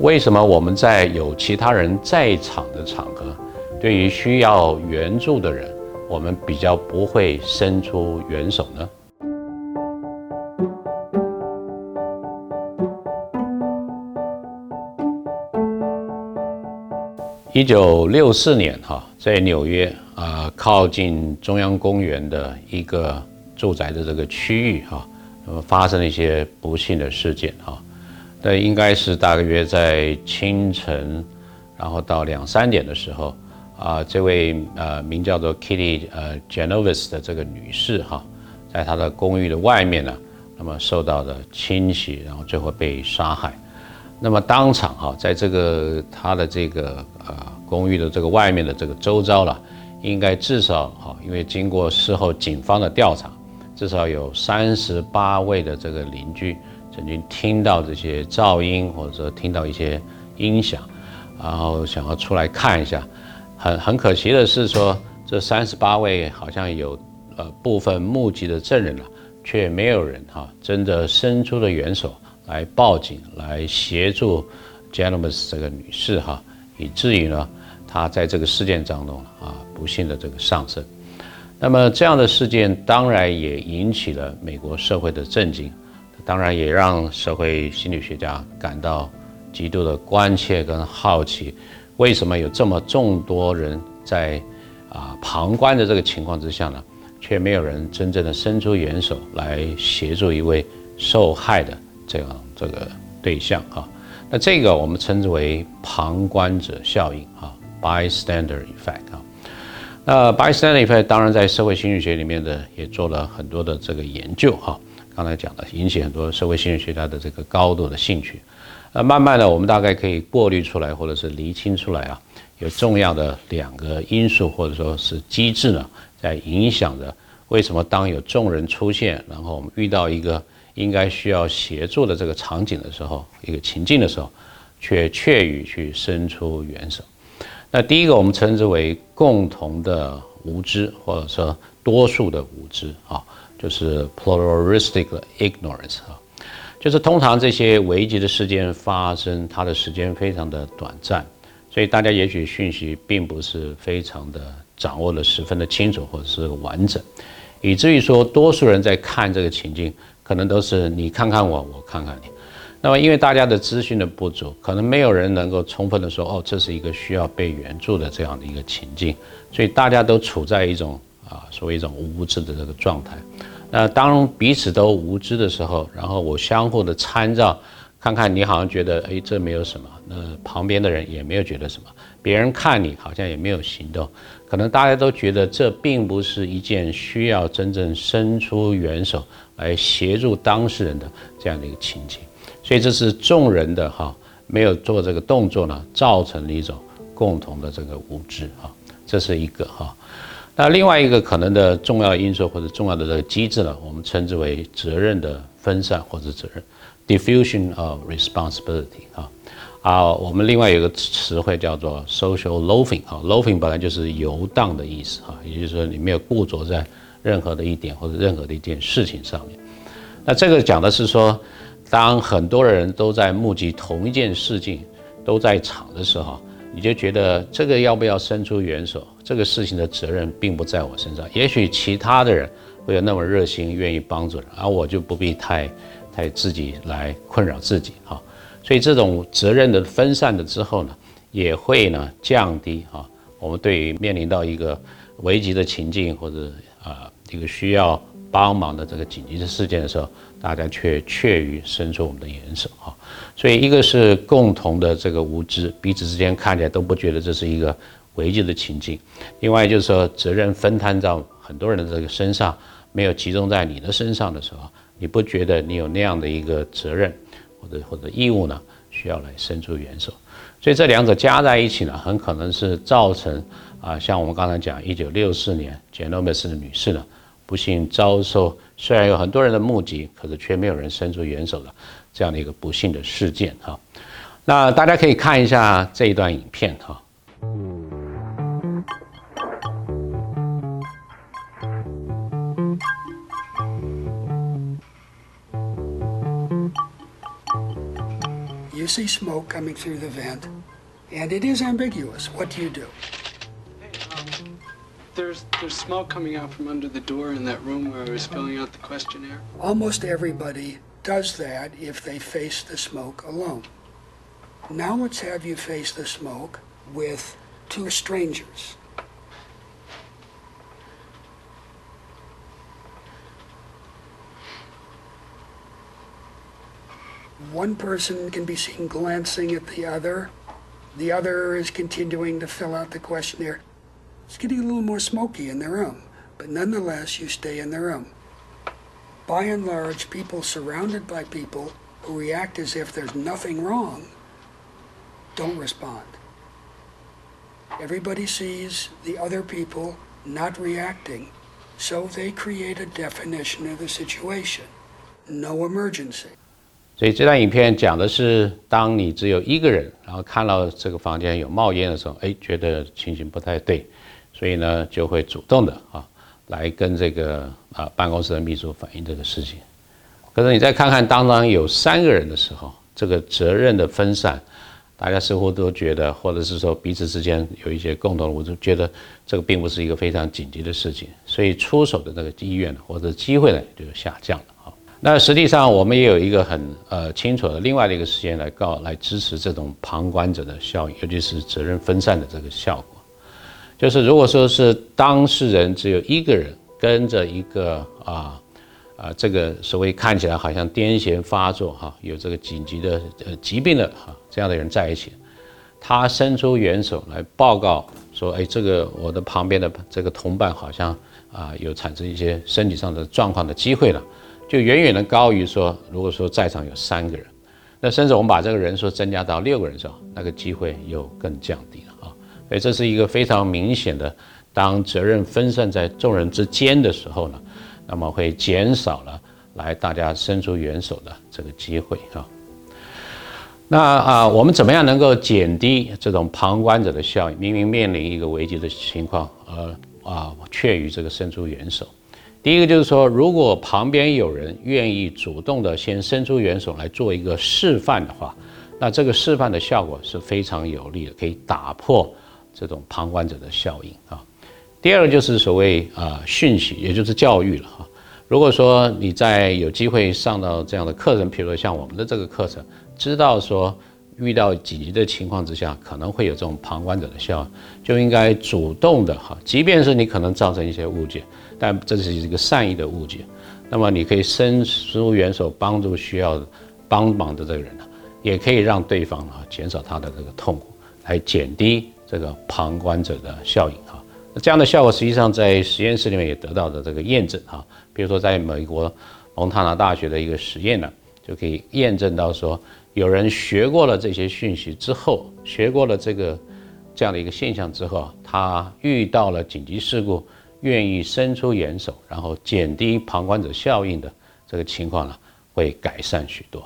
为什么我们在有其他人在场的场合，对于需要援助的人，我们比较不会伸出援手呢？一九六四年，哈，在纽约啊，靠近中央公园的一个住宅的这个区域，哈，那么发生了一些不幸的事件，哈。那应该是大约在清晨，然后到两三点的时候，啊，这位呃名叫做 Kitty 呃 Genovese 的这个女士哈，在她的公寓的外面呢，那么受到了侵袭，然后最后被杀害。那么当场哈，在这个她的这个呃公寓的这个外面的这个周遭了，应该至少哈，因为经过事后警方的调查，至少有三十八位的这个邻居。曾经听到这些噪音，或者听到一些音响，然后想要出来看一下。很很可惜的是，说这三十八位好像有呃部分目击的证人了，却没有人哈真的伸出了援手来报警，来协助 j e n n i s 这个女士哈，以至于呢她在这个事件当中啊不幸的这个丧生。那么这样的事件当然也引起了美国社会的震惊。当然也让社会心理学家感到极度的关切跟好奇，为什么有这么众多人在啊旁观的这个情况之下呢，却没有人真正的伸出援手来协助一位受害的这样这个对象哈？那这个我们称之为旁观者效应哈，bystander effect 啊。那 bystander effect 当然在社会心理学里面的也做了很多的这个研究哈。刚才讲的，引起很多社会心理学家的这个高度的兴趣。那慢慢的，我们大概可以过滤出来，或者是厘清出来啊，有重要的两个因素，或者说是机制呢，在影响着为什么当有众人出现，然后我们遇到一个应该需要协助的这个场景的时候，一个情境的时候，却怯于去伸出援手。那第一个，我们称之为共同的无知，或者说多数的无知啊。就是 pluralistic ignorance 啊，就是通常这些危急的事件发生，它的时间非常的短暂，所以大家也许讯息并不是非常的掌握的十分的清楚或者是完整，以至于说多数人在看这个情境，可能都是你看看我，我看看你。那么因为大家的资讯的不足，可能没有人能够充分的说，哦，这是一个需要被援助的这样的一个情境，所以大家都处在一种。啊，所谓一种无知的这个状态。那当彼此都无知的时候，然后我相互的参照，看看你好像觉得，哎，这没有什么，那旁边的人也没有觉得什么，别人看你好像也没有行动，可能大家都觉得这并不是一件需要真正伸出援手来协助当事人的这样的一个情景。所以这是众人的哈没有做这个动作呢，造成了一种共同的这个无知哈，这是一个哈。那另外一个可能的重要因素或者重要的这个机制呢，我们称之为责任的分散或者责任，diffusion of responsibility 啊啊，我们另外有个词汇叫做 social loafing 啊，loafing 本来就是游荡的意思啊，也就是说你没有固着在任何的一点或者任何的一件事情上面。那这个讲的是说，当很多人都在目击同一件事情都在场的时候。你就觉得这个要不要伸出援手？这个事情的责任并不在我身上。也许其他的人会有那么热心，愿意帮助人，而我就不必太太自己来困扰自己哈。所以这种责任的分散的之后呢，也会呢降低哈我们对于面临到一个危急的情境或者啊一个需要帮忙的这个紧急的事件的时候。大家却怯于伸出我们的援手哈，所以一个是共同的这个无知，彼此之间看起来都不觉得这是一个危机的情境；另外就是说责任分摊到很多人的这个身上，没有集中在你的身上的时候，你不觉得你有那样的一个责任或者或者义务呢？需要来伸出援手。所以这两者加在一起呢，很可能是造成啊，像我们刚才讲，一九六四年杰诺梅斯的女士呢。不幸遭受，虽然有很多人的目击，可是却没有人伸出援手的这样的一个不幸的事件哈。那大家可以看一下这一段影片哈。You see smoke coming through the vent, and it is ambiguous. What do you do? There's there's smoke coming out from under the door in that room where I was filling out the questionnaire. Almost everybody does that if they face the smoke alone. Now let's have you face the smoke with two strangers. One person can be seen glancing at the other. The other is continuing to fill out the questionnaire. It's getting a little more smoky in the room, but nonetheless, you stay in the room. By and large, people surrounded by people who react as if there's nothing wrong don't respond. Everybody sees the other people not reacting, so they create a definition of the situation no emergency. 所以这段影片讲的是，当你只有一个人，然后看到这个房间有冒烟的时候，哎，觉得情形不太对， 所以呢就会主动的啊来跟这个啊办公室的秘书反映这个事情。可是你再看看，当当有三个人的时候，这个责任的分散，大家似乎都觉得，或者是说彼此之间有一些共同，我就觉得这个并不是一个非常紧急的事情，所以出手的那个意愿或者机会呢就下降了。那实际上，我们也有一个很呃清楚的另外的一个实验来告来支持这种旁观者的效应，尤其是责任分散的这个效果。就是如果说是当事人只有一个人跟着一个啊啊这个所谓看起来好像癫痫发作哈有这个紧急的呃疾病的哈这样的人在一起，他伸出援手来报告说，哎，这个我的旁边的这个同伴好像啊有产生一些身体上的状况的机会了。就远远的高于说，如果说在场有三个人，那甚至我们把这个人数增加到六个人的时候，那个机会又更降低了。所以这是一个非常明显的，当责任分散在众人之间的时候呢，那么会减少了来大家伸出援手的这个机会啊。那啊，我们怎么样能够减低这种旁观者的效应？明明面临一个危机的情况，而啊却于这个伸出援手。第一个就是说，如果旁边有人愿意主动的先伸出援手来做一个示范的话，那这个示范的效果是非常有利的，可以打破这种旁观者的效应啊。第二个就是所谓啊讯息，也就是教育了哈。如果说你在有机会上到这样的课程，比如说像我们的这个课程，知道说遇到紧急的情况之下，可能会有这种旁观者的效应，就应该主动的哈，即便是你可能造成一些误解。但这是一个善意的误解，那么你可以伸出援手帮助需要帮忙的这个人呢，也可以让对方啊减少他的这个痛苦，来减低这个旁观者的效应哈。那这样的效果实际上在实验室里面也得到的这个验证哈。比如说在美国蒙塔纳大学的一个实验呢，就可以验证到说，有人学过了这些讯息之后，学过了这个这样的一个现象之后，他遇到了紧急事故。愿意伸出援手，然后减低旁观者效应的这个情况呢，会改善许多。